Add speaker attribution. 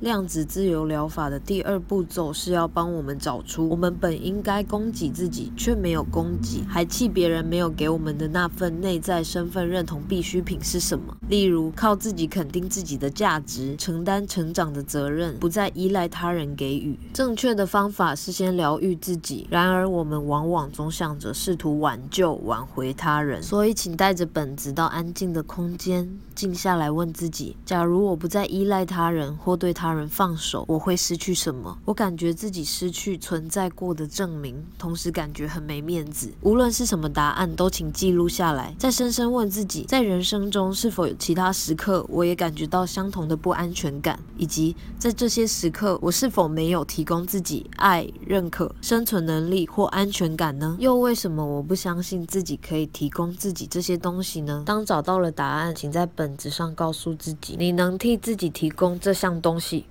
Speaker 1: 量子自由疗法的第二步骤是要帮我们找出我们本应该供给自己却没有供给，还气别人没有给我们的那份内在身份认同必需品是什么。例如，靠自己肯定自己的价值，承担成长的责任，不再依赖他人给予。正确的方法是先疗愈自己，然而我们往往总想着试图挽救、挽回他人。所以，请带着本子到安静的空间，静下来问自己：假如我不再依赖他人或对他人放手，我会失去什么？我感觉自己失去存在过的证明，同时感觉很没面子。无论是什么答案，都请记录下来，再深深问自己：在人生中是否有其他时刻，我也感觉到相同的不安全感？以及在这些时刻，我是否没有提供自己爱、认可、生存能力或安全感呢？又为什么我不相信自己可以提供自己这些东西呢？当找到了答案，请在本子上告诉自己，你能替自己提供这项东西。